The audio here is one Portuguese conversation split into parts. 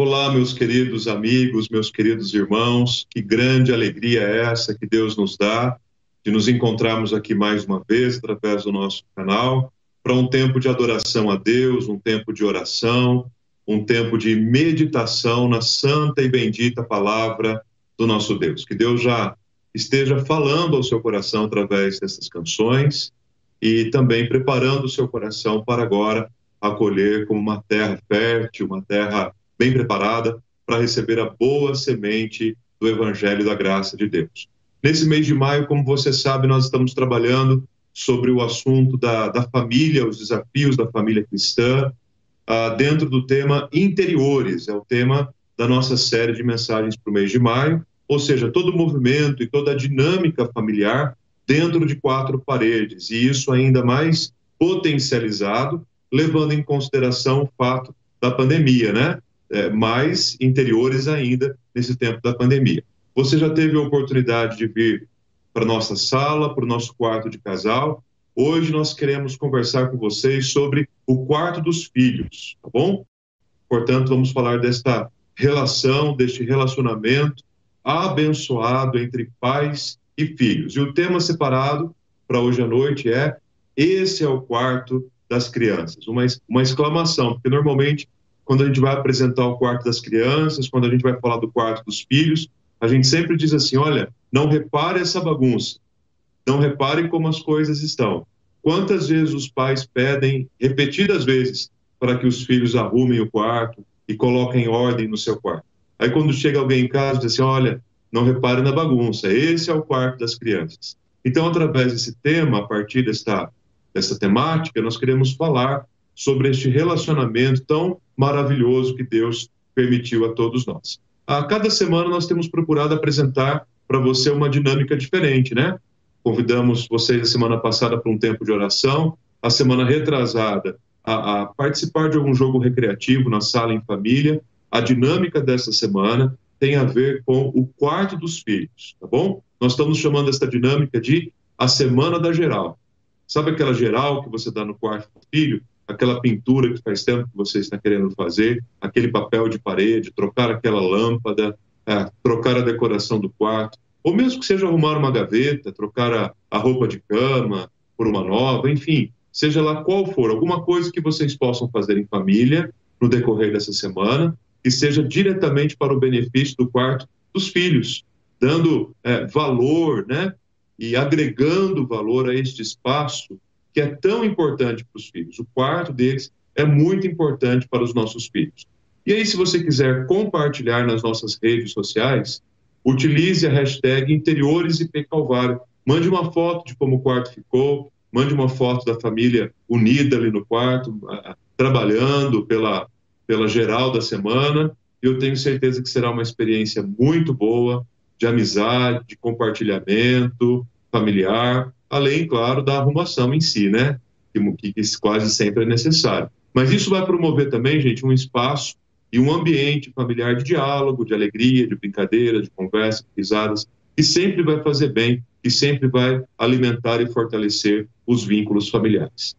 Olá, meus queridos amigos, meus queridos irmãos, que grande alegria é essa que Deus nos dá de nos encontrarmos aqui mais uma vez através do nosso canal para um tempo de adoração a Deus, um tempo de oração, um tempo de meditação na santa e bendita palavra do nosso Deus. Que Deus já esteja falando ao seu coração através dessas canções e também preparando o seu coração para agora acolher como uma terra fértil, uma terra bem preparada para receber a boa semente do Evangelho da Graça de Deus. Nesse mês de maio, como você sabe, nós estamos trabalhando sobre o assunto da, da família, os desafios da família cristã, uh, dentro do tema interiores, é o tema da nossa série de mensagens para o mês de maio, ou seja, todo o movimento e toda a dinâmica familiar dentro de quatro paredes, e isso ainda mais potencializado, levando em consideração o fato da pandemia, né? É, mais interiores ainda nesse tempo da pandemia. Você já teve a oportunidade de vir para nossa sala, para o nosso quarto de casal. Hoje nós queremos conversar com vocês sobre o quarto dos filhos, tá bom? Portanto, vamos falar desta relação, deste relacionamento abençoado entre pais e filhos. E o tema separado para hoje à noite é: esse é o quarto das crianças. Uma, uma exclamação, porque normalmente quando a gente vai apresentar o quarto das crianças, quando a gente vai falar do quarto dos filhos, a gente sempre diz assim: olha, não repare essa bagunça, não repare como as coisas estão. Quantas vezes os pais pedem, repetidas vezes, para que os filhos arrumem o quarto e coloquem ordem no seu quarto? Aí, quando chega alguém em casa, diz assim: olha, não repare na bagunça, esse é o quarto das crianças. Então, através desse tema, a partir desta, dessa temática, nós queremos falar sobre este relacionamento tão maravilhoso que Deus permitiu a todos nós. A cada semana nós temos procurado apresentar para você uma dinâmica diferente, né? Convidamos vocês a semana passada para um tempo de oração, a semana retrasada a, a participar de algum jogo recreativo na sala em família. A dinâmica dessa semana tem a ver com o quarto dos filhos, tá bom? Nós estamos chamando essa dinâmica de a semana da geral. Sabe aquela geral que você dá no quarto do filho? Aquela pintura que faz tempo que você está querendo fazer, aquele papel de parede, trocar aquela lâmpada, é, trocar a decoração do quarto, ou mesmo que seja arrumar uma gaveta, trocar a, a roupa de cama por uma nova, enfim, seja lá qual for, alguma coisa que vocês possam fazer em família no decorrer dessa semana, que seja diretamente para o benefício do quarto dos filhos, dando é, valor, né, e agregando valor a este espaço que é tão importante para os filhos. O quarto deles é muito importante para os nossos filhos. E aí, se você quiser compartilhar nas nossas redes sociais, utilize a hashtag Interiores IP Calvário. Mande uma foto de como o quarto ficou, mande uma foto da família unida ali no quarto, trabalhando pela, pela geral da semana. Eu tenho certeza que será uma experiência muito boa de amizade, de compartilhamento familiar além, claro, da arrumação em si, né? Que, que quase sempre é necessário. Mas isso vai promover também, gente, um espaço e um ambiente familiar de diálogo, de alegria, de brincadeira, de conversa, de risadas, que sempre vai fazer bem, que sempre vai alimentar e fortalecer os vínculos familiares.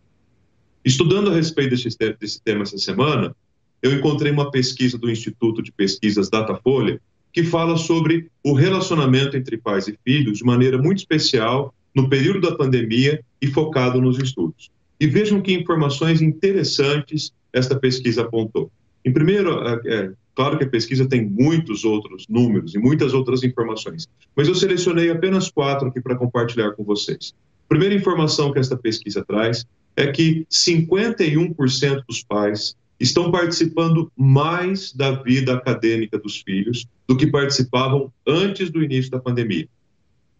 Estudando a respeito desse, desse tema essa semana, eu encontrei uma pesquisa do Instituto de Pesquisas Datafolha que fala sobre o relacionamento entre pais e filhos de maneira muito especial no período da pandemia e focado nos estudos. E vejam que informações interessantes esta pesquisa apontou. Em primeiro, é, é, claro que a pesquisa tem muitos outros números e muitas outras informações, mas eu selecionei apenas quatro aqui para compartilhar com vocês. Primeira informação que esta pesquisa traz é que 51% dos pais estão participando mais da vida acadêmica dos filhos do que participavam antes do início da pandemia.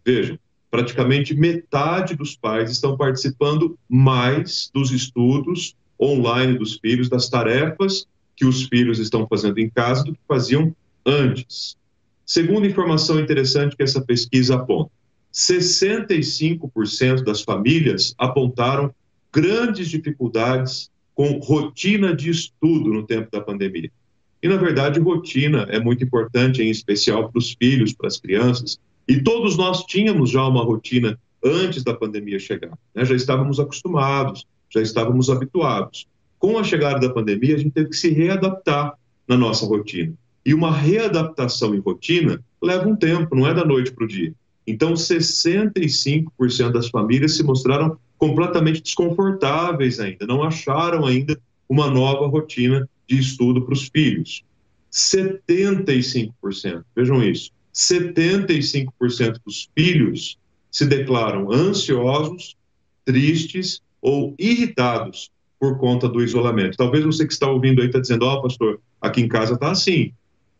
Vejam, praticamente metade dos pais estão participando mais dos estudos online dos filhos, das tarefas que os filhos estão fazendo em casa do que faziam antes. Segunda informação interessante que essa pesquisa aponta: 65% das famílias apontaram grandes dificuldades com rotina de estudo no tempo da pandemia. E, na verdade, rotina é muito importante, em especial para os filhos, para as crianças, e todos nós tínhamos já uma rotina antes da pandemia chegar, né? já estávamos acostumados, já estávamos habituados. Com a chegada da pandemia, a gente teve que se readaptar na nossa rotina. E uma readaptação em rotina leva um tempo, não é da noite para o dia. Então, 65% das famílias se mostraram completamente desconfortáveis ainda, não acharam ainda uma nova rotina de estudo para os filhos. 75%, vejam isso, 75% dos filhos se declaram ansiosos, tristes ou irritados por conta do isolamento. Talvez você que está ouvindo aí está dizendo, ó, oh, pastor, aqui em casa está assim,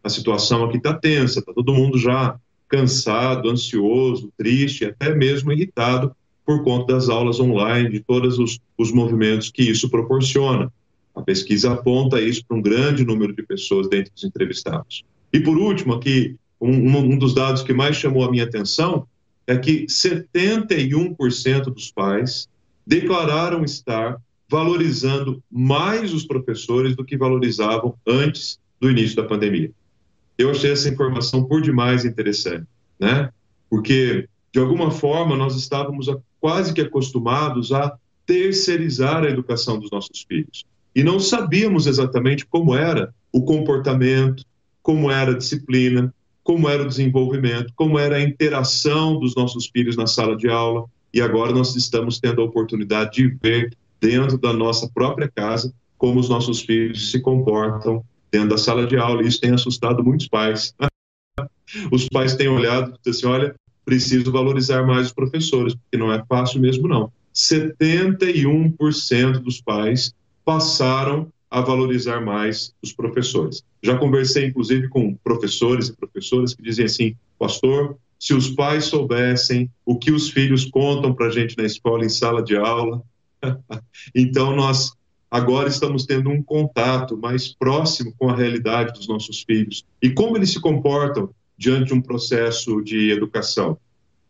a situação aqui está tensa, está todo mundo já cansado, ansioso, triste, até mesmo irritado por conta das aulas online, de todos os, os movimentos que isso proporciona. A pesquisa aponta isso para um grande número de pessoas dentre os entrevistados. E por último, aqui, um, um dos dados que mais chamou a minha atenção é que 71% dos pais declararam estar valorizando mais os professores do que valorizavam antes do início da pandemia. Eu achei essa informação por demais interessante, né? Porque, de alguma forma, nós estávamos quase que acostumados a terceirizar a educação dos nossos filhos. E não sabíamos exatamente como era o comportamento, como era a disciplina, como era o desenvolvimento, como era a interação dos nossos filhos na sala de aula. E agora nós estamos tendo a oportunidade de ver dentro da nossa própria casa como os nossos filhos se comportam dentro da sala de aula. E isso tem assustado muitos pais. os pais têm olhado e dito assim: olha, preciso valorizar mais os professores, porque não é fácil mesmo, não. 71% dos pais passaram a valorizar mais os professores. Já conversei, inclusive, com professores e professoras que dizem assim: pastor, se os pais soubessem o que os filhos contam para a gente na escola, em sala de aula, então, nós agora estamos tendo um contato mais próximo com a realidade dos nossos filhos e como eles se comportam diante de um processo de educação.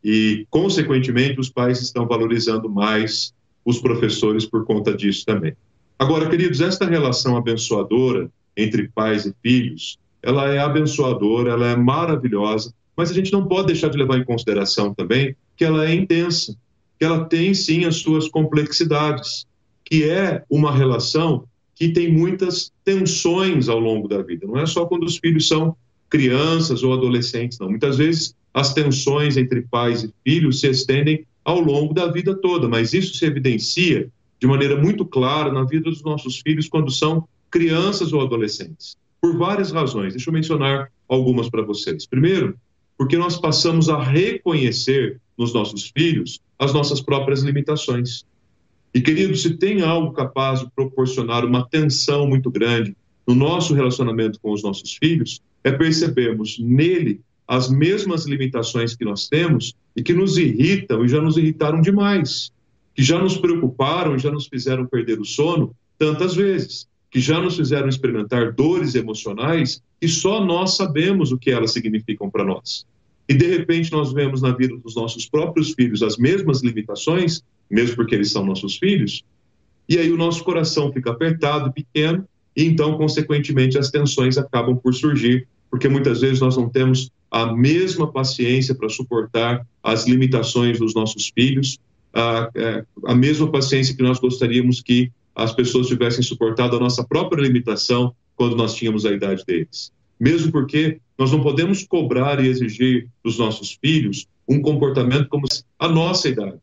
E, consequentemente, os pais estão valorizando mais os professores por conta disso também. Agora, queridos, esta relação abençoadora entre pais e filhos, ela é abençoadora, ela é maravilhosa, mas a gente não pode deixar de levar em consideração também que ela é intensa que ela tem sim as suas complexidades, que é uma relação que tem muitas tensões ao longo da vida. Não é só quando os filhos são crianças ou adolescentes, não. Muitas vezes as tensões entre pais e filhos se estendem ao longo da vida toda, mas isso se evidencia de maneira muito clara na vida dos nossos filhos quando são crianças ou adolescentes. Por várias razões. Deixa eu mencionar algumas para vocês. Primeiro, porque nós passamos a reconhecer nos nossos filhos as nossas próprias limitações. E, querido, se tem algo capaz de proporcionar uma tensão muito grande no nosso relacionamento com os nossos filhos, é percebermos nele as mesmas limitações que nós temos e que nos irritam e já nos irritaram demais, que já nos preocuparam já nos fizeram perder o sono tantas vezes, que já nos fizeram experimentar dores emocionais e só nós sabemos o que elas significam para nós. E de repente nós vemos na vida dos nossos próprios filhos as mesmas limitações, mesmo porque eles são nossos filhos, e aí o nosso coração fica apertado, pequeno, e então, consequentemente, as tensões acabam por surgir, porque muitas vezes nós não temos a mesma paciência para suportar as limitações dos nossos filhos, a, é, a mesma paciência que nós gostaríamos que as pessoas tivessem suportado a nossa própria limitação quando nós tínhamos a idade deles mesmo porque nós não podemos cobrar e exigir dos nossos filhos um comportamento como a nossa idade.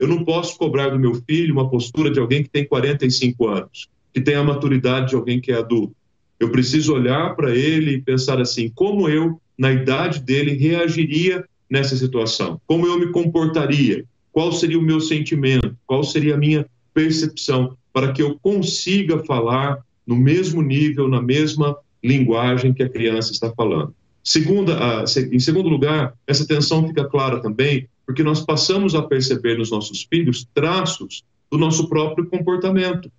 Eu não posso cobrar do meu filho uma postura de alguém que tem 45 anos, que tem a maturidade de alguém que é adulto. Eu preciso olhar para ele e pensar assim: como eu, na idade dele, reagiria nessa situação? Como eu me comportaria? Qual seria o meu sentimento? Qual seria a minha percepção? Para que eu consiga falar no mesmo nível, na mesma linguagem que a criança está falando. Segunda, em segundo lugar, essa tensão fica clara também porque nós passamos a perceber nos nossos filhos traços do nosso próprio comportamento.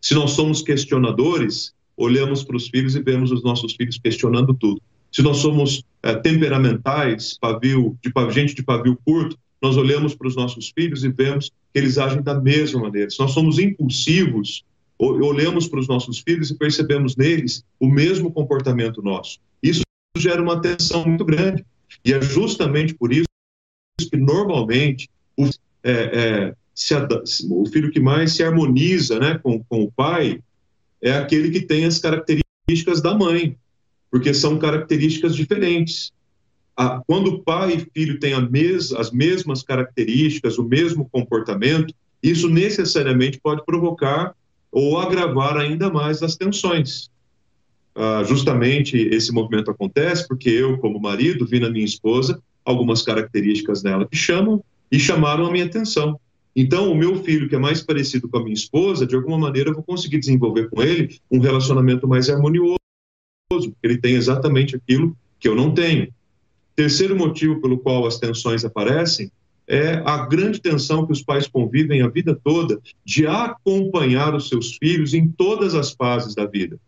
Se nós somos questionadores, olhamos para os filhos e vemos os nossos filhos questionando tudo. Se nós somos é, temperamentais, pavio, de, gente de pavio curto, nós olhamos para os nossos filhos e vemos que eles agem da mesma maneira. Se nós somos impulsivos, olhamos para os nossos filhos e percebemos neles o mesmo comportamento nosso. Isso gera uma tensão muito grande. E é justamente por isso que, normalmente, o, é, é, o filho que mais se harmoniza né, com, com o pai é aquele que tem as características da mãe, porque são características diferentes. Quando pai e filho têm mes as mesmas características, o mesmo comportamento, isso necessariamente pode provocar ou agravar ainda mais as tensões. Ah, justamente esse movimento acontece porque eu, como marido, vi na minha esposa algumas características dela que chamam e chamaram a minha atenção. Então, o meu filho, que é mais parecido com a minha esposa, de alguma maneira eu vou conseguir desenvolver com ele um relacionamento mais harmonioso, porque ele tem exatamente aquilo que eu não tenho. Terceiro motivo pelo qual as tensões aparecem é a grande tensão que os pais convivem a vida toda de acompanhar os seus filhos em todas as fases da vida.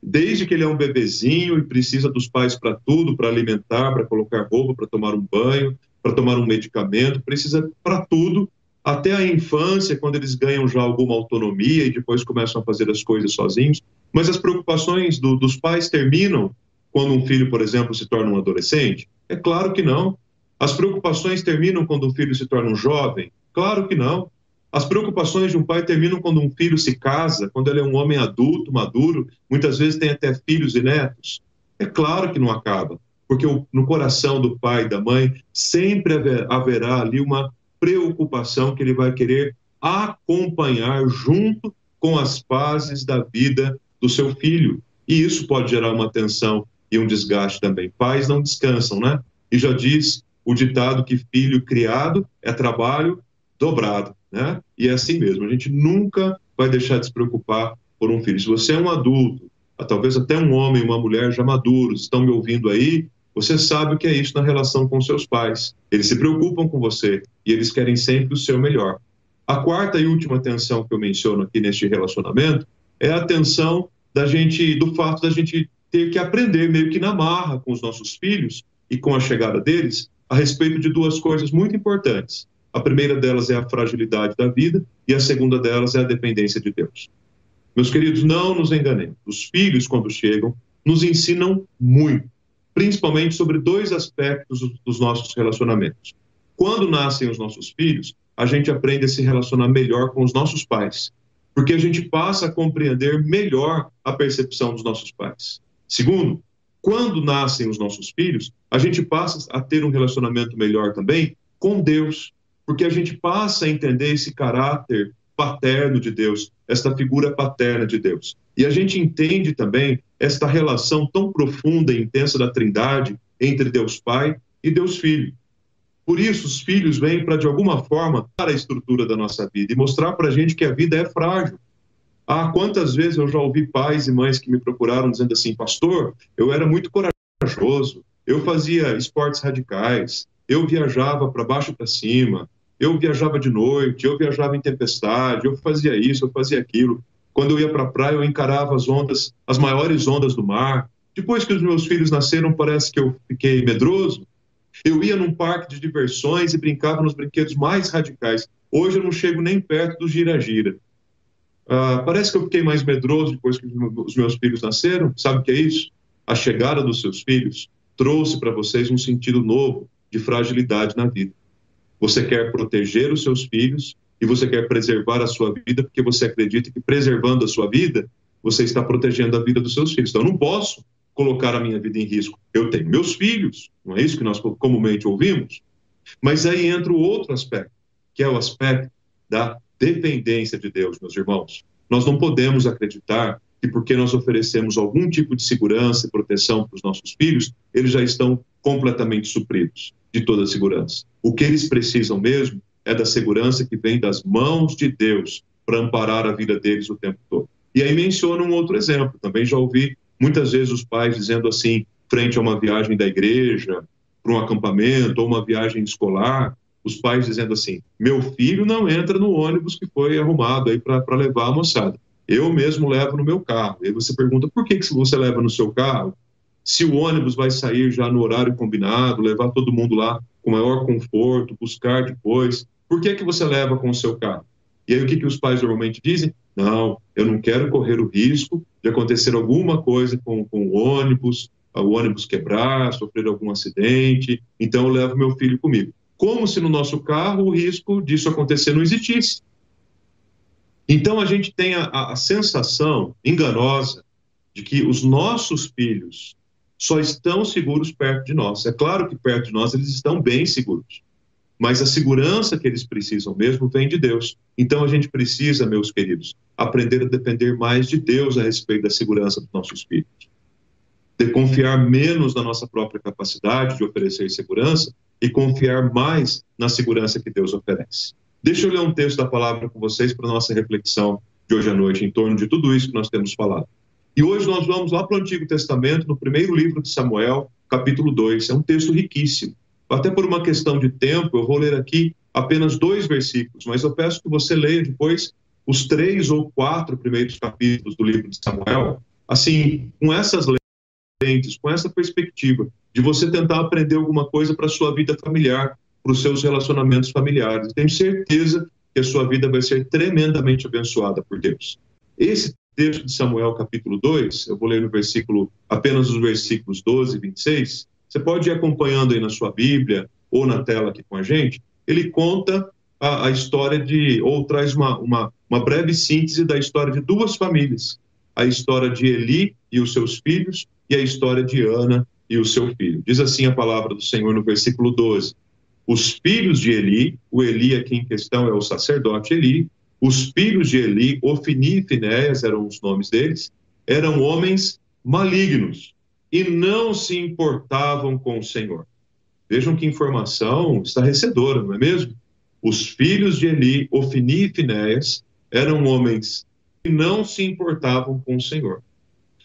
Desde que ele é um bebezinho e precisa dos pais para tudo, para alimentar, para colocar roupa, para tomar um banho, para tomar um medicamento, precisa para tudo, até a infância, quando eles ganham já alguma autonomia e depois começam a fazer as coisas sozinhos. Mas as preocupações do, dos pais terminam quando um filho, por exemplo, se torna um adolescente? É claro que não. As preocupações terminam quando um filho se torna um jovem? Claro que não. As preocupações de um pai terminam quando um filho se casa, quando ele é um homem adulto, maduro, muitas vezes tem até filhos e netos. É claro que não acaba, porque no coração do pai e da mãe sempre haverá ali uma preocupação que ele vai querer acompanhar junto com as fases da vida do seu filho. E isso pode gerar uma tensão e um desgaste também. Pais não descansam, né? E já diz o ditado que filho criado é trabalho dobrado, né? E é assim mesmo. A gente nunca vai deixar de se preocupar por um filho. Se você é um adulto, talvez até um homem, uma mulher já maduros, estão me ouvindo aí, você sabe o que é isso na relação com seus pais. Eles se preocupam com você e eles querem sempre o seu melhor. A quarta e última tensão que eu menciono aqui neste relacionamento é a tensão da gente, do fato da gente ter que aprender meio que na marra com os nossos filhos e com a chegada deles a respeito de duas coisas muito importantes. A primeira delas é a fragilidade da vida e a segunda delas é a dependência de Deus. Meus queridos, não nos enganemos. Os filhos, quando chegam, nos ensinam muito principalmente sobre dois aspectos dos nossos relacionamentos. Quando nascem os nossos filhos, a gente aprende a se relacionar melhor com os nossos pais, porque a gente passa a compreender melhor a percepção dos nossos pais. Segundo, quando nascem os nossos filhos, a gente passa a ter um relacionamento melhor também com Deus, porque a gente passa a entender esse caráter paterno de Deus, esta figura paterna de Deus. E a gente entende também esta relação tão profunda e intensa da Trindade entre Deus Pai e Deus Filho. Por isso, os filhos vêm para, de alguma forma, dar a estrutura da nossa vida e mostrar para a gente que a vida é frágil. Ah, quantas vezes eu já ouvi pais e mães que me procuraram dizendo assim, pastor, eu era muito corajoso, eu fazia esportes radicais, eu viajava para baixo para cima, eu viajava de noite, eu viajava em tempestade, eu fazia isso, eu fazia aquilo. Quando eu ia para a praia, eu encarava as ondas, as maiores ondas do mar. Depois que os meus filhos nasceram, parece que eu fiquei medroso. Eu ia num parque de diversões e brincava nos brinquedos mais radicais. Hoje eu não chego nem perto do gira-gira. Ah, parece que eu fiquei mais medroso depois que os meus filhos nasceram. Sabe o que é isso? A chegada dos seus filhos trouxe para vocês um sentido novo de fragilidade na vida. Você quer proteger os seus filhos e você quer preservar a sua vida porque você acredita que preservando a sua vida, você está protegendo a vida dos seus filhos. Então, eu não posso colocar a minha vida em risco. Eu tenho meus filhos, não é isso que nós comumente ouvimos? Mas aí entra o outro aspecto, que é o aspecto da dependência de Deus, meus irmãos. Nós não podemos acreditar que porque nós oferecemos algum tipo de segurança e proteção para os nossos filhos, eles já estão completamente supridos de toda a segurança. O que eles precisam mesmo é da segurança que vem das mãos de Deus para amparar a vida deles o tempo todo. E aí menciona um outro exemplo. Também já ouvi muitas vezes os pais dizendo assim, frente a uma viagem da igreja, para um acampamento ou uma viagem escolar, os pais dizendo assim: meu filho não entra no ônibus que foi arrumado aí para levar a moçada. Eu mesmo levo no meu carro. E você pergunta: por que, que você leva no seu carro? Se o ônibus vai sair já no horário combinado, levar todo mundo lá com maior conforto, buscar depois. Por que, que você leva com o seu carro? E aí o que, que os pais normalmente dizem? Não, eu não quero correr o risco de acontecer alguma coisa com, com o ônibus, o ônibus quebrar, sofrer algum acidente, então eu levo meu filho comigo. Como se no nosso carro o risco disso acontecer não existisse. Então a gente tem a, a sensação enganosa de que os nossos filhos só estão seguros perto de nós. É claro que perto de nós eles estão bem seguros, mas a segurança que eles precisam mesmo vem de Deus. Então a gente precisa, meus queridos, aprender a depender mais de Deus a respeito da segurança dos nossos filhos. De confiar menos na nossa própria capacidade de oferecer segurança e confiar mais na segurança que Deus oferece. Deixa eu ler um texto da palavra com vocês para nossa reflexão de hoje à noite em torno de tudo isso que nós temos falado. E hoje nós vamos lá para o Antigo Testamento, no primeiro livro de Samuel, capítulo 2. É um texto riquíssimo. Até por uma questão de tempo, eu vou ler aqui apenas dois versículos, mas eu peço que você leia depois os três ou quatro primeiros capítulos do livro de Samuel, assim, com essas lentes, com essa perspectiva de você tentar aprender alguma coisa para a sua vida familiar, para os seus relacionamentos familiares. Tenho certeza que a sua vida vai ser tremendamente abençoada por Deus. Esse texto de Samuel, capítulo 2, eu vou ler no versículo, apenas os versículos 12 e 26. Você pode ir acompanhando aí na sua Bíblia ou na tela aqui com a gente. Ele conta a, a história de, ou traz uma, uma, uma breve síntese da história de duas famílias: a história de Eli e os seus filhos, e a história de Ana e o seu filho. Diz assim a palavra do Senhor no versículo 12: Os filhos de Eli, o Eli aqui em questão é o sacerdote Eli, os filhos de Eli, Ofni e Finéias eram os nomes deles, eram homens malignos e não se importavam com o Senhor. Vejam que informação estarrecedora, não é mesmo? Os filhos de Eli, Ofni e Finéias, eram homens que não se importavam com o Senhor.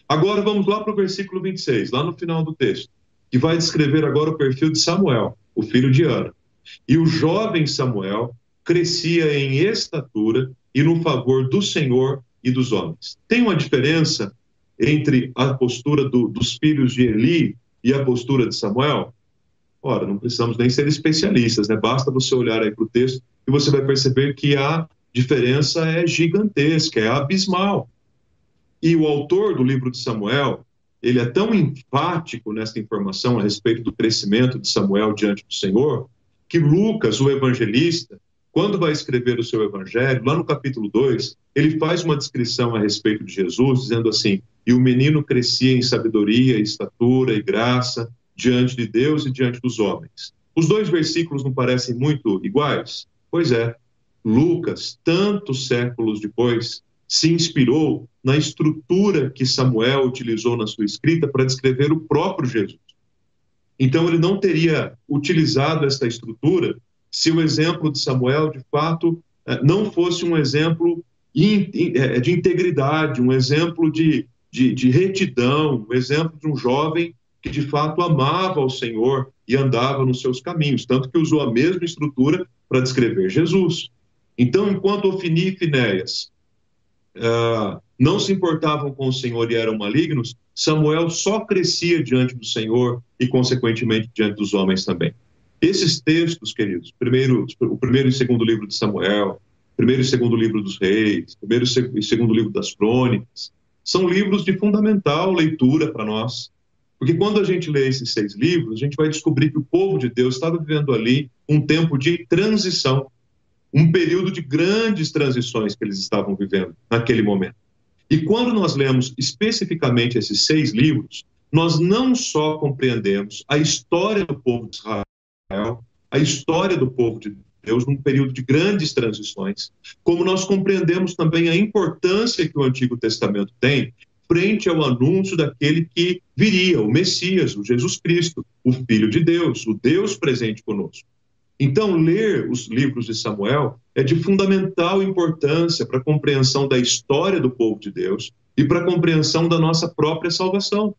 Agora vamos lá para o versículo 26, lá no final do texto, que vai descrever agora o perfil de Samuel, o filho de Ana. E o jovem Samuel crescia em estatura e no favor do Senhor e dos homens. Tem uma diferença entre a postura do, dos filhos de Eli e a postura de Samuel? Ora, não precisamos nem ser especialistas, né? Basta você olhar aí para o texto e você vai perceber que a diferença é gigantesca, é abismal. E o autor do livro de Samuel, ele é tão enfático nessa informação a respeito do crescimento de Samuel diante do Senhor, que Lucas, o evangelista, quando vai escrever o seu evangelho, lá no capítulo 2, ele faz uma descrição a respeito de Jesus, dizendo assim: E o menino crescia em sabedoria, estatura e graça diante de Deus e diante dos homens. Os dois versículos não parecem muito iguais? Pois é. Lucas, tantos séculos depois, se inspirou na estrutura que Samuel utilizou na sua escrita para descrever o próprio Jesus. Então, ele não teria utilizado esta estrutura se o exemplo de Samuel, de fato, eh, não fosse um exemplo eh, de integridade, um exemplo de, de, de retidão, um exemplo de um jovem que de fato amava o Senhor e andava nos seus caminhos, tanto que usou a mesma estrutura para descrever Jesus. Então, enquanto Ofini e Finéias uh, não se importavam com o Senhor e eram malignos, Samuel só crescia diante do Senhor e, consequentemente, diante dos homens também. Esses textos, queridos, primeiro, o primeiro e segundo livro de Samuel, primeiro e segundo livro dos reis, primeiro e segundo livro das crônicas, são livros de fundamental leitura para nós. Porque quando a gente lê esses seis livros, a gente vai descobrir que o povo de Deus estava vivendo ali um tempo de transição um período de grandes transições que eles estavam vivendo naquele momento. E quando nós lemos especificamente esses seis livros, nós não só compreendemos a história do povo de Israel, a história do povo de Deus num período de grandes transições, como nós compreendemos também a importância que o Antigo Testamento tem frente ao anúncio daquele que viria, o Messias, o Jesus Cristo, o Filho de Deus, o Deus presente conosco. Então, ler os livros de Samuel é de fundamental importância para a compreensão da história do povo de Deus e para a compreensão da nossa própria salvação.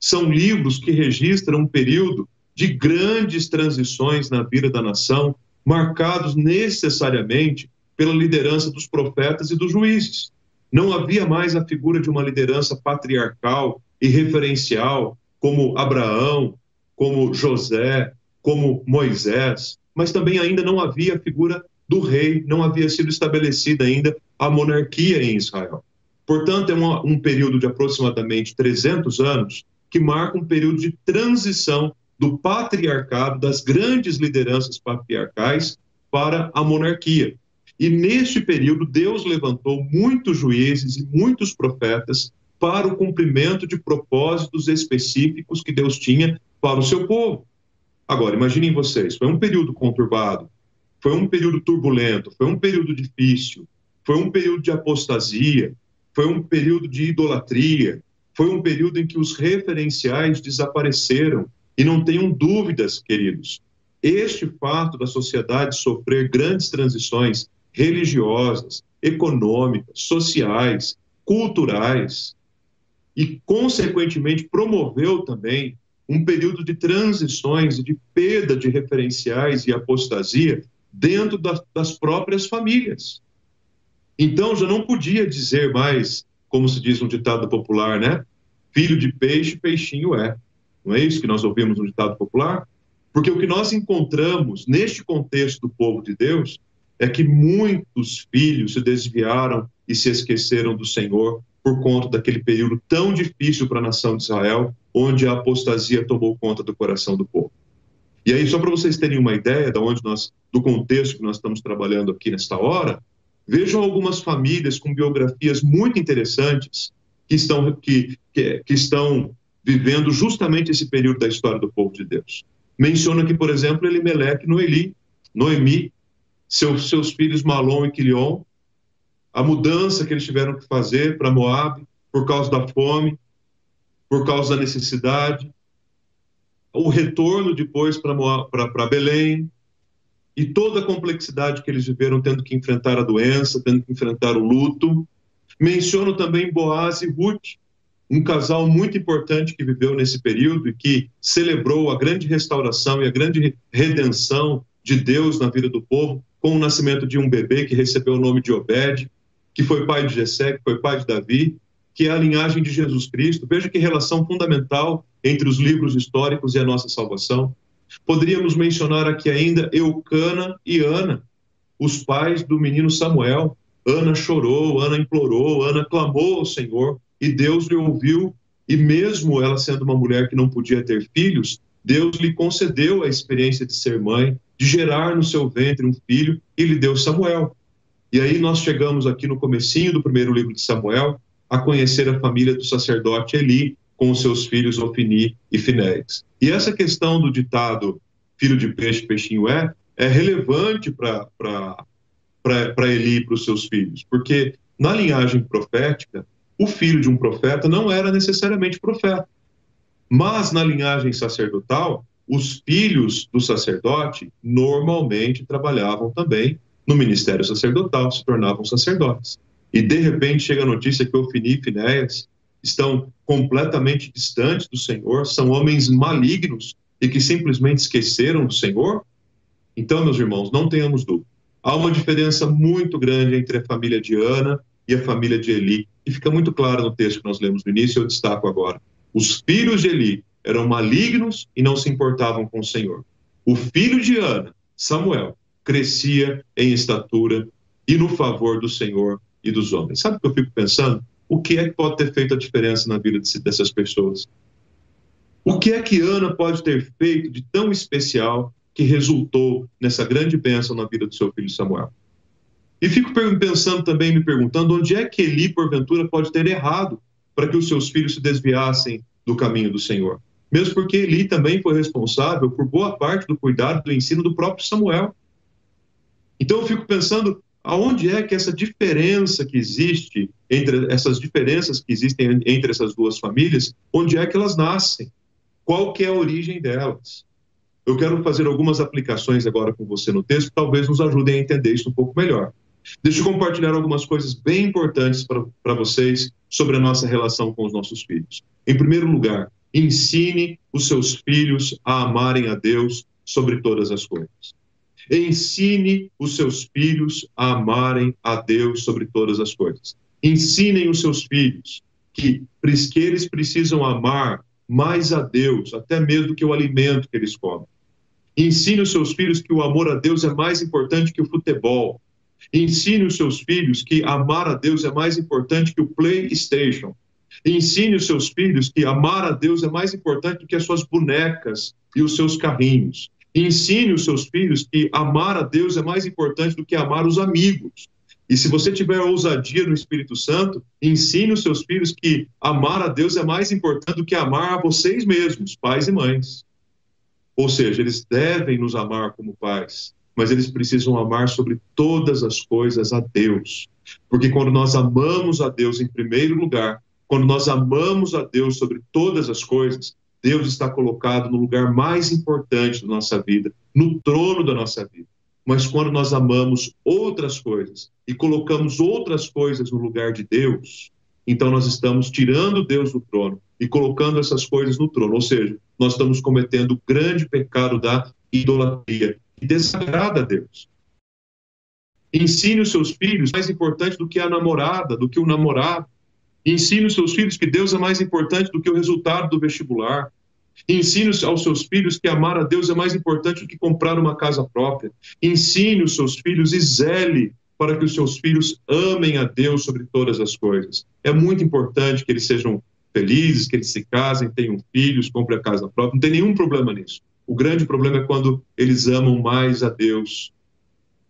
São livros que registram um período de grandes transições na vida da nação, marcados necessariamente pela liderança dos profetas e dos juízes. Não havia mais a figura de uma liderança patriarcal e referencial, como Abraão, como José, como Moisés mas também ainda não havia a figura do rei, não havia sido estabelecida ainda a monarquia em Israel. Portanto, é uma, um período de aproximadamente 300 anos que marca um período de transição do patriarcado, das grandes lideranças patriarcais, para a monarquia. E neste período, Deus levantou muitos juízes e muitos profetas para o cumprimento de propósitos específicos que Deus tinha para o seu povo. Agora, imaginem vocês, foi um período conturbado, foi um período turbulento, foi um período difícil, foi um período de apostasia, foi um período de idolatria, foi um período em que os referenciais desapareceram. E não tenham dúvidas, queridos, este fato da sociedade sofrer grandes transições religiosas, econômicas, sociais, culturais, e, consequentemente, promoveu também um período de transições e de perda de referenciais e apostasia dentro das, das próprias famílias. Então, já não podia dizer mais, como se diz no ditado popular, né? Filho de peixe, peixinho é. Não é isso que nós ouvimos no ditado popular? Porque o que nós encontramos neste contexto do povo de Deus é que muitos filhos se desviaram e se esqueceram do Senhor por conta daquele período tão difícil para a nação de Israel, onde a apostasia tomou conta do coração do povo. E aí, só para vocês terem uma ideia da onde nós, do contexto que nós estamos trabalhando aqui nesta hora, vejam algumas famílias com biografias muito interessantes que estão, que, que, que estão vivendo justamente esse período da história do povo de Deus. Menciona aqui, por exemplo, Elimelec, Noeli, Noemi, seus, seus filhos Malom e Quilion, a mudança que eles tiveram que fazer para Moab por causa da fome, por causa da necessidade, o retorno depois para Belém, e toda a complexidade que eles viveram tendo que enfrentar a doença, tendo que enfrentar o luto. Menciono também Boaz e Ruth, um casal muito importante que viveu nesse período e que celebrou a grande restauração e a grande redenção de Deus na vida do povo, com o nascimento de um bebê que recebeu o nome de Obed, que foi pai de Jessé, que foi pai de Davi, que é a linhagem de Jesus Cristo. Veja que relação fundamental entre os livros históricos e a nossa salvação. Poderíamos mencionar aqui ainda Eucana e Ana, os pais do menino Samuel. Ana chorou, Ana implorou, Ana clamou ao Senhor e Deus lhe ouviu. E mesmo ela sendo uma mulher que não podia ter filhos, Deus lhe concedeu a experiência de ser mãe, de gerar no seu ventre um filho e lhe deu Samuel. E aí nós chegamos aqui no comecinho do primeiro livro de Samuel a conhecer a família do sacerdote Eli com os seus filhos Ofini e Finéis. E essa questão do ditado filho de peixe, peixinho é, é relevante para Eli e para os seus filhos, porque na linhagem profética, o filho de um profeta não era necessariamente profeta. Mas na linhagem sacerdotal, os filhos do sacerdote normalmente trabalhavam também no ministério sacerdotal, se tornavam sacerdotes. E de repente chega a notícia que Ofini e Finéias estão completamente distantes do Senhor, são homens malignos e que simplesmente esqueceram do Senhor? Então, meus irmãos, não tenhamos dúvida. Há uma diferença muito grande entre a família de Ana e a família de Eli, e fica muito claro no texto que nós lemos no início, eu destaco agora. Os filhos de Eli eram malignos e não se importavam com o Senhor. O filho de Ana, Samuel, crescia em estatura e no favor do Senhor e dos homens. Sabe o que eu fico pensando? O que é que pode ter feito a diferença na vida dessas pessoas? O que é que Ana pode ter feito de tão especial que resultou nessa grande bênção na vida do seu filho Samuel? E fico pensando também, me perguntando, onde é que Eli, porventura, pode ter errado para que os seus filhos se desviassem do caminho do Senhor? Mesmo porque Eli também foi responsável por boa parte do cuidado do ensino do próprio Samuel. Então eu fico pensando, aonde é que essa diferença que existe entre essas diferenças que existem entre essas duas famílias, onde é que elas nascem? Qual que é a origem delas? Eu quero fazer algumas aplicações agora com você no texto, talvez nos ajudem a entender isso um pouco melhor. Deixa eu compartilhar algumas coisas bem importantes para vocês sobre a nossa relação com os nossos filhos. Em primeiro lugar, ensine os seus filhos a amarem a Deus sobre todas as coisas. Ensine os seus filhos a amarem a Deus sobre todas as coisas. Ensinem os seus filhos que, que eles precisam amar mais a Deus, até mesmo do que o alimento que eles comem. Ensine os seus filhos que o amor a Deus é mais importante que o futebol. Ensine os seus filhos que amar a Deus é mais importante que o PlayStation. Ensine os seus filhos que amar a Deus é mais importante do que as suas bonecas e os seus carrinhos. Ensine os seus filhos que amar a Deus é mais importante do que amar os amigos. E se você tiver ousadia no Espírito Santo, ensine os seus filhos que amar a Deus é mais importante do que amar a vocês mesmos, pais e mães. Ou seja, eles devem nos amar como pais, mas eles precisam amar sobre todas as coisas a Deus. Porque quando nós amamos a Deus em primeiro lugar, quando nós amamos a Deus sobre todas as coisas, Deus está colocado no lugar mais importante da nossa vida, no trono da nossa vida. Mas quando nós amamos outras coisas e colocamos outras coisas no lugar de Deus, então nós estamos tirando Deus do trono e colocando essas coisas no trono. Ou seja, nós estamos cometendo o grande pecado da idolatria, que desagrada a Deus. Ensine os seus filhos mais importante do que a namorada, do que o namorado. Ensine os seus filhos que Deus é mais importante do que o resultado do vestibular. Ensine aos seus filhos que amar a Deus é mais importante do que comprar uma casa própria. Ensine os seus filhos e zele para que os seus filhos amem a Deus sobre todas as coisas. É muito importante que eles sejam felizes, que eles se casem, tenham filhos, comprem a casa própria. Não tem nenhum problema nisso. O grande problema é quando eles amam mais a Deus.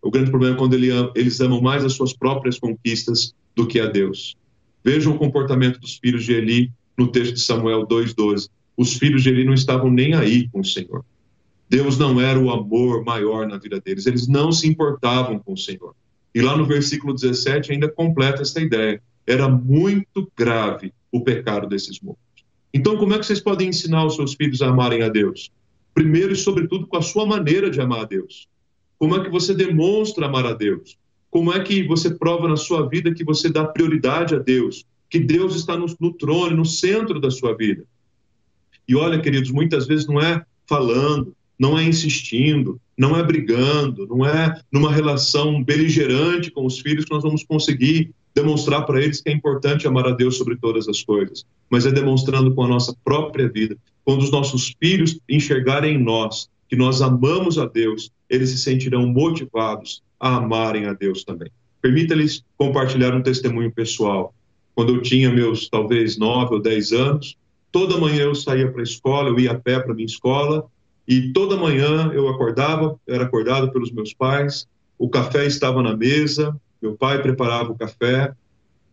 O grande problema é quando eles amam mais as suas próprias conquistas do que a Deus. Vejam o comportamento dos filhos de Eli no texto de Samuel 2,12. Os filhos de Eli não estavam nem aí com o Senhor. Deus não era o amor maior na vida deles, eles não se importavam com o Senhor. E lá no versículo 17 ainda completa essa ideia. Era muito grave o pecado desses mortos. Então, como é que vocês podem ensinar os seus filhos a amarem a Deus? Primeiro e sobretudo com a sua maneira de amar a Deus. Como é que você demonstra amar a Deus? Como é que você prova na sua vida que você dá prioridade a Deus? Que Deus está no, no trono, no centro da sua vida. E olha, queridos, muitas vezes não é falando, não é insistindo, não é brigando, não é numa relação beligerante com os filhos que nós vamos conseguir demonstrar para eles que é importante amar a Deus sobre todas as coisas, mas é demonstrando com a nossa própria vida. Quando os nossos filhos enxergarem em nós que nós amamos a Deus, eles se sentirão motivados a amarem a Deus também. Permita-lhes compartilhar um testemunho pessoal. Quando eu tinha meus talvez nove ou dez anos, toda manhã eu saía para a escola, eu ia a pé para minha escola e toda manhã eu acordava, era acordado pelos meus pais, o café estava na mesa, meu pai preparava o café,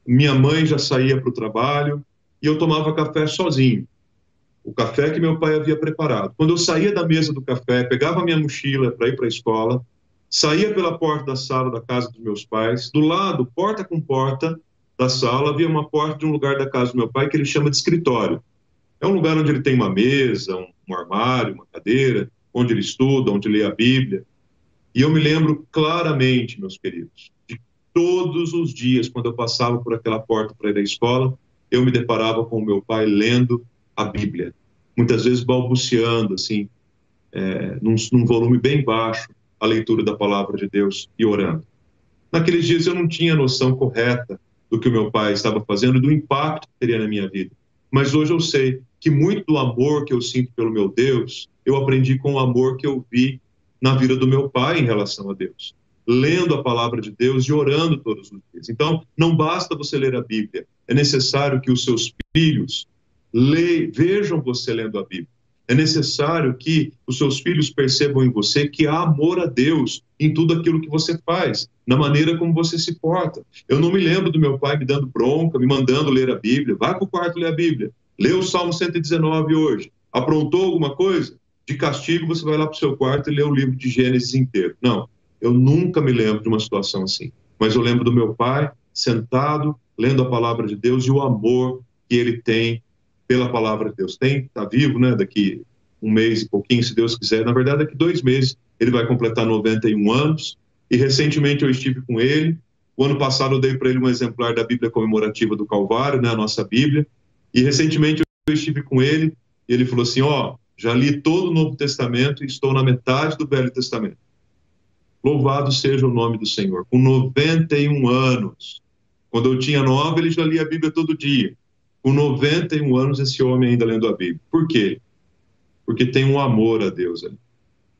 minha mãe já saía para o trabalho e eu tomava café sozinho. O café que meu pai havia preparado. Quando eu saía da mesa do café, pegava minha mochila para ir para a escola, saía pela porta da sala da casa dos meus pais. Do lado, porta com porta da sala, havia uma porta de um lugar da casa do meu pai que ele chama de escritório. É um lugar onde ele tem uma mesa, um, armário, uma cadeira, onde ele estuda, onde lê a Bíblia. E eu me lembro claramente, meus queridos, de todos os dias, quando eu passava por aquela porta para ir à escola, eu me deparava com o meu pai lendo a Bíblia. Muitas vezes balbuciando, assim, é, num, num volume bem baixo, a leitura da palavra de Deus e orando. Naqueles dias eu não tinha noção correta do que o meu pai estava fazendo e do impacto que teria na minha vida. Mas hoje eu sei que muito do amor que eu sinto pelo meu Deus, eu aprendi com o amor que eu vi na vida do meu pai em relação a Deus, lendo a palavra de Deus e orando todos os dias. Então, não basta você ler a Bíblia, é necessário que os seus filhos le... vejam você lendo a Bíblia. É necessário que os seus filhos percebam em você que há amor a Deus em tudo aquilo que você faz, na maneira como você se porta. Eu não me lembro do meu pai me dando bronca, me mandando ler a Bíblia. Vai para o quarto ler a Bíblia. Lê o Salmo 119 hoje. Aprontou alguma coisa? De castigo, você vai lá para o seu quarto e lê o livro de Gênesis inteiro. Não, eu nunca me lembro de uma situação assim. Mas eu lembro do meu pai sentado, lendo a palavra de Deus e o amor que ele tem pela palavra de Deus. Tem, está vivo, né? Daqui um mês e pouquinho, se Deus quiser. Na verdade, daqui dois meses ele vai completar 91 anos. E recentemente eu estive com ele. O ano passado eu dei para ele um exemplar da Bíblia comemorativa do Calvário, né? A nossa Bíblia. E recentemente eu estive com ele e ele falou assim: ó, oh, já li todo o Novo Testamento e estou na metade do Velho Testamento. Louvado seja o nome do Senhor. Com 91 anos. Quando eu tinha nove, ele já lia a Bíblia todo dia. Com 91 anos, esse homem ainda lendo a Bíblia. Por quê? Porque tem um amor a Deus ali.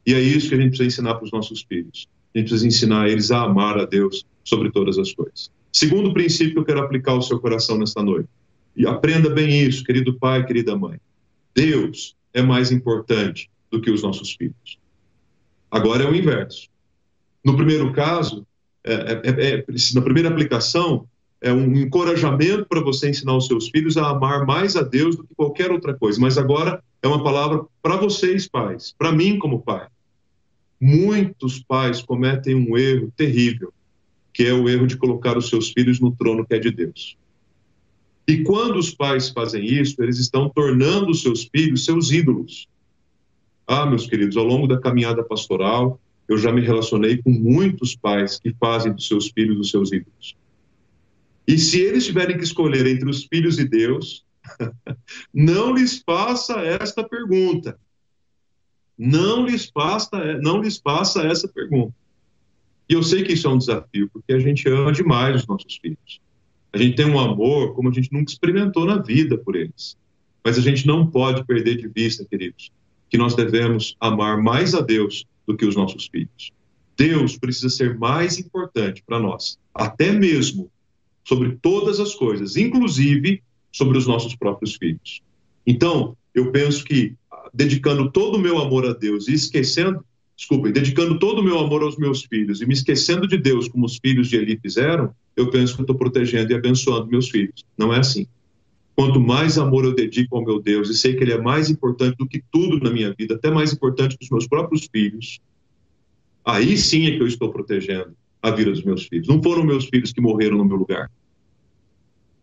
E é isso que a gente precisa ensinar para os nossos filhos. A gente precisa ensinar eles a amar a Deus sobre todas as coisas. Segundo princípio que eu quero aplicar ao seu coração nesta noite. E aprenda bem isso, querido pai, querida mãe. Deus é mais importante do que os nossos filhos. Agora é o inverso. No primeiro caso, é, é, é, na primeira aplicação, é um encorajamento para você ensinar os seus filhos a amar mais a Deus do que qualquer outra coisa. Mas agora é uma palavra para vocês, pais, para mim como pai. Muitos pais cometem um erro terrível, que é o erro de colocar os seus filhos no trono que é de Deus. E quando os pais fazem isso, eles estão tornando os seus filhos seus ídolos. Ah, meus queridos, ao longo da caminhada pastoral, eu já me relacionei com muitos pais que fazem dos seus filhos os seus ídolos. E se eles tiverem que escolher entre os filhos de Deus, não lhes faça esta pergunta. Não lhes faça, não lhes faça essa pergunta. E eu sei que isso é um desafio, porque a gente ama demais os nossos filhos. A gente tem um amor como a gente nunca experimentou na vida por eles. Mas a gente não pode perder de vista, queridos, que nós devemos amar mais a Deus do que os nossos filhos. Deus precisa ser mais importante para nós, até mesmo sobre todas as coisas, inclusive sobre os nossos próprios filhos. Então, eu penso que dedicando todo o meu amor a Deus e esquecendo, desculpem, dedicando todo o meu amor aos meus filhos e me esquecendo de Deus como os filhos de Eli fizeram, eu penso que eu estou protegendo e abençoando meus filhos. Não é assim. Quanto mais amor eu dedico ao meu Deus e sei que Ele é mais importante do que tudo na minha vida, até mais importante que os meus próprios filhos, aí sim é que eu estou protegendo a vida dos meus filhos. Não foram meus filhos que morreram no meu lugar,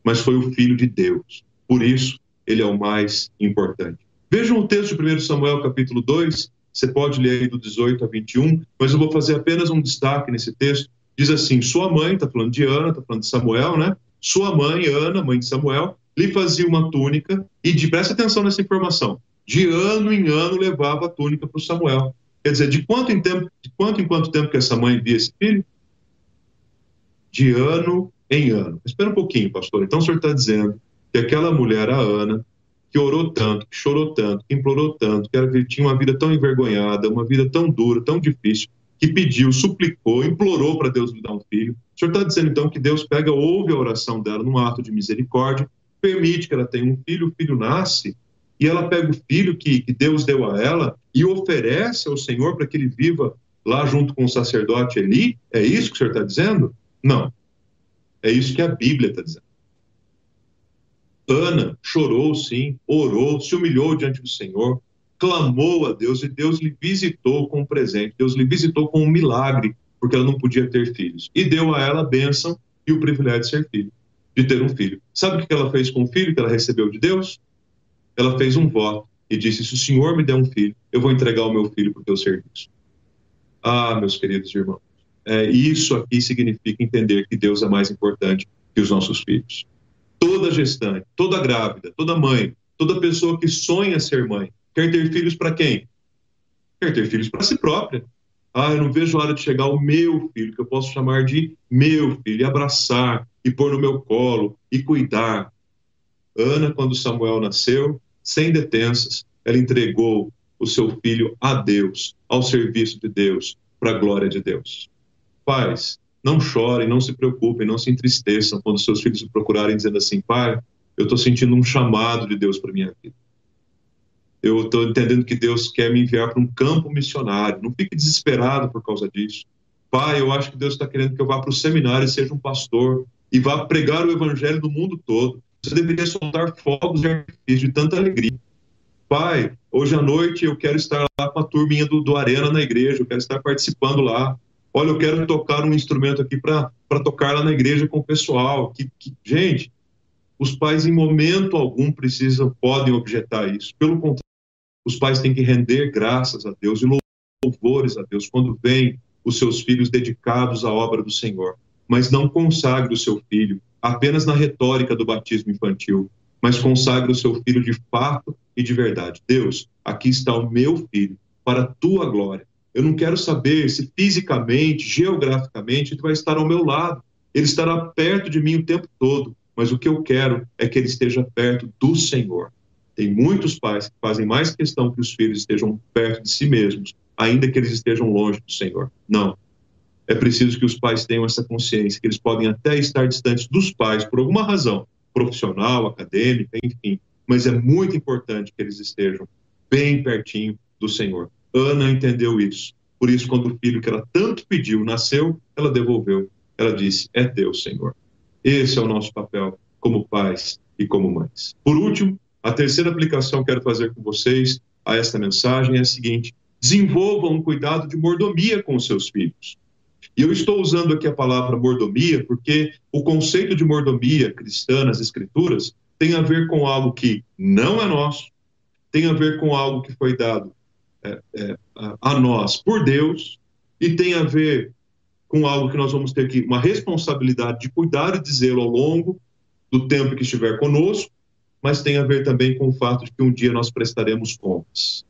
mas foi o Filho de Deus. Por isso, ele é o mais importante. Vejam o texto de 1 Samuel, capítulo 2, você pode ler aí do 18 a 21, mas eu vou fazer apenas um destaque nesse texto. Diz assim: Sua mãe, está falando de Ana, está falando de Samuel, né? Sua mãe, Ana, mãe de Samuel, lhe fazia uma túnica, e de, presta atenção nessa informação, de ano em ano levava a túnica para o Samuel. Quer dizer, de quanto em tempo, de quanto em quanto tempo que essa mãe via esse filho? De ano em ano. Espera um pouquinho, pastor. Então o senhor está dizendo que aquela mulher, a Ana, que orou tanto, que chorou tanto, que implorou tanto, que era, tinha uma vida tão envergonhada, uma vida tão dura, tão difícil, que pediu, suplicou, implorou para Deus lhe dar um filho. O senhor está dizendo então que Deus pega, ouve a oração dela num ato de misericórdia, permite que ela tenha um filho, o filho nasce, e ela pega o filho que, que Deus deu a ela e oferece ao Senhor para que ele viva lá junto com o sacerdote Eli? É isso que o senhor está dizendo? Não. É isso que a Bíblia está dizendo. Ana chorou, sim, orou, se humilhou diante do Senhor, clamou a Deus e Deus lhe visitou com um presente, Deus lhe visitou com um milagre, porque ela não podia ter filhos. E deu a ela a bênção e o privilégio de ser filho, de ter um filho. Sabe o que ela fez com o filho que ela recebeu de Deus? ela fez um voto e disse: Se o Senhor me der um filho, eu vou entregar o meu filho para o teu serviço. Ah, meus queridos irmãos, é, isso aqui significa entender que Deus é mais importante que os nossos filhos. Toda gestante, toda grávida, toda mãe, toda pessoa que sonha ser mãe, quer ter filhos para quem? Quer ter filhos para si própria. Ah, eu não vejo a hora de chegar o meu filho, que eu posso chamar de meu filho, e abraçar, e pôr no meu colo, e cuidar. Ana, quando Samuel nasceu, sem detensas, ela entregou o seu filho a Deus, ao serviço de Deus, para a glória de Deus. Pais, não chorem, não se preocupem, não se entristeçam quando seus filhos se procurarem dizendo assim: pai, eu estou sentindo um chamado de Deus para minha vida. Eu estou entendendo que Deus quer me enviar para um campo missionário. Não fique desesperado por causa disso. Pai, eu acho que Deus está querendo que eu vá para o seminário e seja um pastor e vá pregar o evangelho no mundo todo. Você deveria soltar fogos de artifício de tanta alegria. Pai, hoje à noite eu quero estar lá com a turminha do, do Arena na igreja, eu quero estar participando lá. Olha, eu quero tocar um instrumento aqui para tocar lá na igreja com o pessoal. Que, que, gente, os pais em momento algum precisam, podem objetar isso. Pelo contrário, os pais têm que render graças a Deus e louvores a Deus quando vêm os seus filhos dedicados à obra do Senhor. Mas não consagre o seu filho apenas na retórica do batismo infantil, mas consagre o seu filho de fato e de verdade. Deus, aqui está o meu filho, para a tua glória. Eu não quero saber se fisicamente, geograficamente, ele vai estar ao meu lado. Ele estará perto de mim o tempo todo, mas o que eu quero é que ele esteja perto do Senhor. Tem muitos pais que fazem mais questão que os filhos estejam perto de si mesmos, ainda que eles estejam longe do Senhor. Não é preciso que os pais tenham essa consciência, que eles podem até estar distantes dos pais por alguma razão, profissional, acadêmica, enfim, mas é muito importante que eles estejam bem pertinho do Senhor. Ana entendeu isso. Por isso, quando o filho que ela tanto pediu nasceu, ela devolveu Ela disse: É Deus, Senhor. Esse é o nosso papel como pais e como mães. Por último, a terceira aplicação que quero fazer com vocês a esta mensagem é a seguinte: desenvolvam um cuidado de mordomia com os seus filhos. E eu estou usando aqui a palavra mordomia porque o conceito de mordomia cristã nas Escrituras tem a ver com algo que não é nosso, tem a ver com algo que foi dado é, é, a nós por Deus e tem a ver com algo que nós vamos ter aqui uma responsabilidade de cuidar e dizê-lo ao longo do tempo que estiver conosco, mas tem a ver também com o fato de que um dia nós prestaremos contas.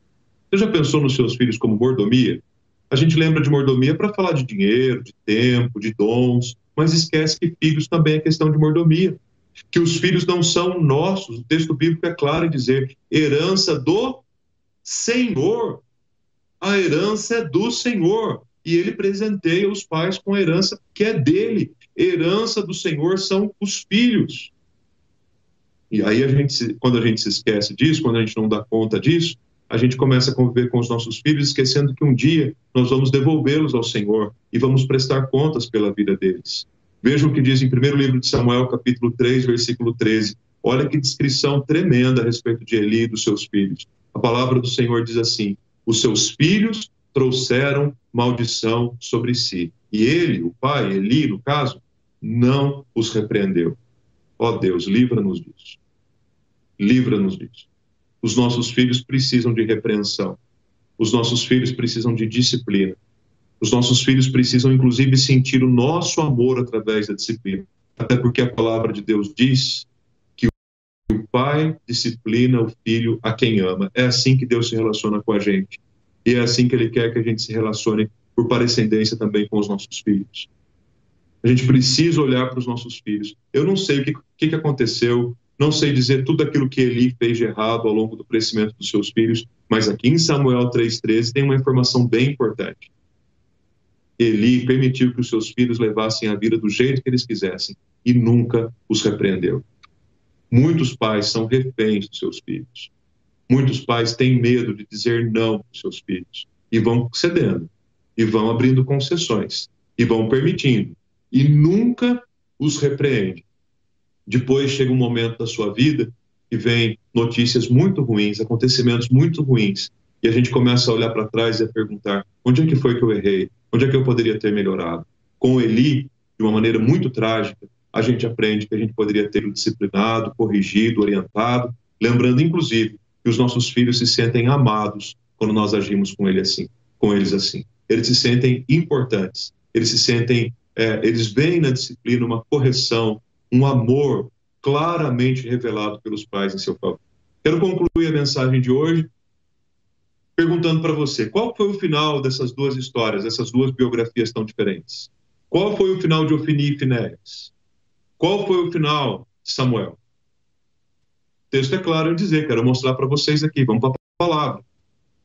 Você já pensou nos seus filhos como mordomia? A gente lembra de mordomia para falar de dinheiro, de tempo, de dons, mas esquece que filhos também é questão de mordomia. Que os filhos não são nossos. O texto bíblico é claro em dizer herança do Senhor. A herança é do Senhor. E ele presenteia os pais com a herança que é dele. Herança do Senhor são os filhos. E aí a gente, quando a gente se esquece disso, quando a gente não dá conta disso, a gente começa a conviver com os nossos filhos, esquecendo que um dia nós vamos devolvê-los ao Senhor e vamos prestar contas pela vida deles. Vejam o que diz em primeiro livro de Samuel, capítulo 3, versículo 13. Olha que descrição tremenda a respeito de Eli e dos seus filhos. A palavra do Senhor diz assim: Os seus filhos trouxeram maldição sobre si. E ele, o pai, Eli, no caso, não os repreendeu. Ó oh Deus, livra-nos disso. Livra-nos disso. Os nossos filhos precisam de repreensão. Os nossos filhos precisam de disciplina. Os nossos filhos precisam, inclusive, sentir o nosso amor através da disciplina. Até porque a palavra de Deus diz pai disciplina o filho a quem ama. É assim que Deus se relaciona com a gente. E é assim que ele quer que a gente se relacione por parecendência também com os nossos filhos. A gente precisa olhar para os nossos filhos. Eu não sei o que, que, que aconteceu não sei dizer tudo aquilo que Eli fez de errado ao longo do crescimento dos seus filhos, mas aqui em Samuel 3,13 tem uma informação bem importante. Eli permitiu que os seus filhos levassem a vida do jeito que eles quisessem e nunca os repreendeu. Muitos pais são reféns dos seus filhos. Muitos pais têm medo de dizer não para seus filhos e vão cedendo, e vão abrindo concessões, e vão permitindo, e nunca os repreende depois chega um momento da sua vida que vem notícias muito ruins, acontecimentos muito ruins, e a gente começa a olhar para trás e a perguntar: onde é que foi que eu errei? Onde é que eu poderia ter melhorado? Com Eli, de uma maneira muito trágica, a gente aprende que a gente poderia ter disciplinado, corrigido, orientado, lembrando inclusive que os nossos filhos se sentem amados quando nós agimos com ele assim, com eles assim. Eles se sentem importantes, eles se sentem, é, eles veem na disciplina uma correção, um amor claramente revelado pelos pais em seu favor. Quero concluir a mensagem de hoje perguntando para você, qual foi o final dessas duas histórias, dessas duas biografias tão diferentes? Qual foi o final de Ofini e Finéias? Qual foi o final de Samuel? O texto é claro em dizer, quero mostrar para vocês aqui, vamos para a palavra.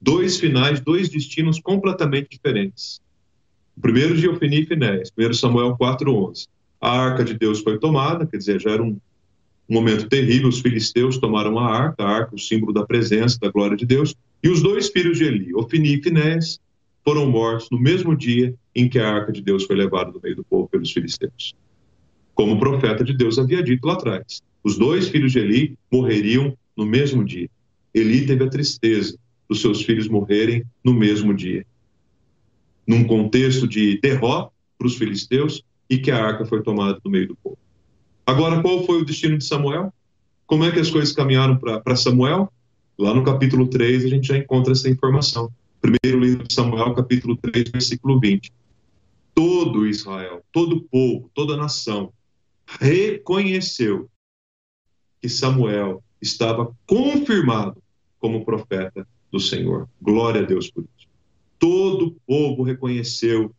Dois finais, dois destinos completamente diferentes. O primeiro de Ofini e Finéias, 1 Samuel 4,11 a arca de Deus foi tomada, quer dizer, já era um, um momento terrível, os filisteus tomaram a arca, a arca, o símbolo da presença, da glória de Deus, e os dois filhos de Eli, Ofni e Finés, foram mortos no mesmo dia em que a arca de Deus foi levada do meio do povo pelos filisteus. Como o profeta de Deus havia dito lá atrás. Os dois filhos de Eli morreriam no mesmo dia. Eli teve a tristeza dos seus filhos morrerem no mesmo dia. Num contexto de derrota para os filisteus, e que a arca foi tomada do meio do povo. Agora, qual foi o destino de Samuel? Como é que as coisas caminharam para Samuel? Lá no capítulo 3 a gente já encontra essa informação. Primeiro livro de Samuel, capítulo 3, versículo 20. Todo Israel, todo povo, toda nação reconheceu que Samuel estava confirmado como profeta do Senhor. Glória a Deus por isso. Todo o povo reconheceu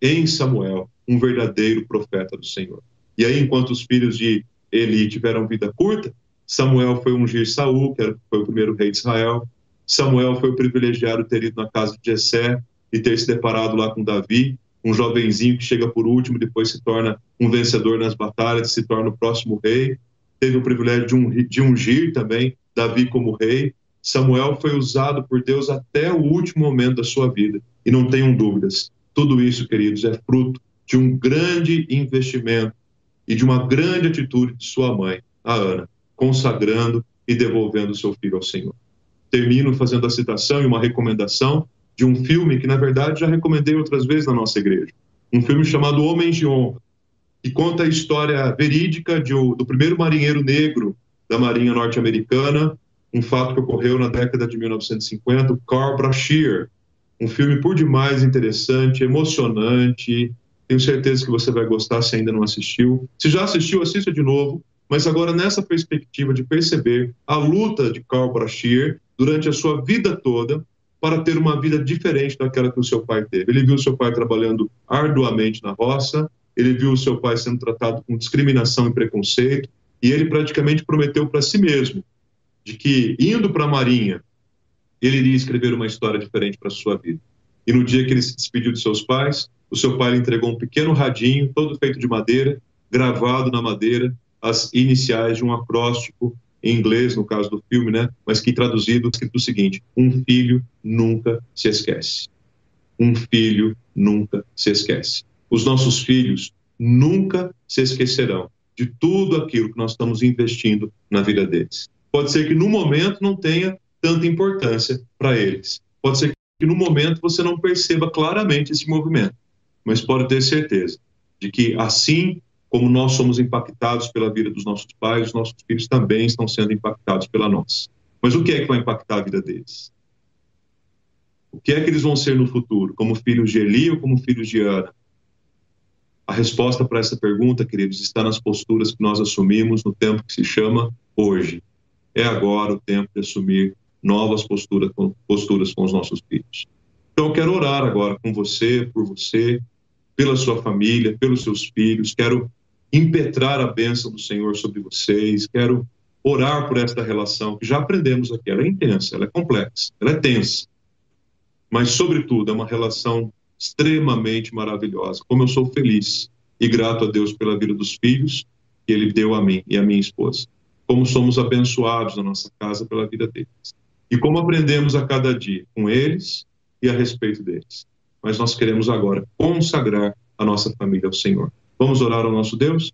em Samuel um verdadeiro profeta do Senhor. E aí, enquanto os filhos de Eli tiveram vida curta, Samuel foi ungir Saul, que foi o primeiro rei de Israel. Samuel foi o privilegiado ter ido na casa de Jessé e ter se deparado lá com Davi, um jovenzinho que chega por último, depois se torna um vencedor nas batalhas, se torna o próximo rei. Teve o privilégio de, um, de ungir também Davi como rei. Samuel foi usado por Deus até o último momento da sua vida. E não tenham dúvidas, tudo isso, queridos, é fruto de um grande investimento e de uma grande atitude de sua mãe, a Ana, consagrando e devolvendo seu filho ao Senhor. Termino fazendo a citação e uma recomendação de um filme que, na verdade, já recomendei outras vezes na nossa igreja. Um filme chamado Homens de Honra, que conta a história verídica de, do primeiro marinheiro negro da Marinha Norte-Americana, um fato que ocorreu na década de 1950, Carl Brashear, um filme por demais interessante, emocionante. Tenho certeza que você vai gostar se ainda não assistiu. Se já assistiu, assista de novo. Mas agora nessa perspectiva de perceber a luta de Carl Brashear durante a sua vida toda para ter uma vida diferente daquela que o seu pai teve. Ele viu o seu pai trabalhando arduamente na roça, ele viu o seu pai sendo tratado com discriminação e preconceito, e ele praticamente prometeu para si mesmo de que, indo para a Marinha, ele iria escrever uma história diferente para sua vida. E no dia que ele se despediu de seus pais, o seu pai lhe entregou um pequeno radinho, todo feito de madeira, gravado na madeira, as iniciais de um acróstico em inglês, no caso do filme, né? Mas que traduzido, escrito o seguinte: Um filho nunca se esquece. Um filho nunca se esquece. Os nossos filhos nunca se esquecerão de tudo aquilo que nós estamos investindo na vida deles. Pode ser que no momento não tenha tanta importância para eles. Pode ser que no momento você não perceba claramente esse movimento, mas pode ter certeza de que assim como nós somos impactados pela vida dos nossos pais, os nossos filhos também estão sendo impactados pela nossa. Mas o que é que vai impactar a vida deles? O que é que eles vão ser no futuro? Como filhos de Eli ou como filhos de Ana? A resposta para essa pergunta, queridos, está nas posturas que nós assumimos no tempo que se chama hoje é agora o tempo de assumir novas posturas, posturas com os nossos filhos. Então, eu quero orar agora com você, por você, pela sua família, pelos seus filhos. Quero impetrar a bênção do Senhor sobre vocês. Quero orar por esta relação que já aprendemos aqui. Ela é intensa, ela é complexa, ela é tensa. Mas, sobretudo, é uma relação extremamente maravilhosa. Como eu sou feliz e grato a Deus pela vida dos filhos que Ele deu a mim e a minha esposa como somos abençoados na nossa casa pela vida deles. E como aprendemos a cada dia com eles e a respeito deles. Mas nós queremos agora consagrar a nossa família ao Senhor. Vamos orar ao nosso Deus?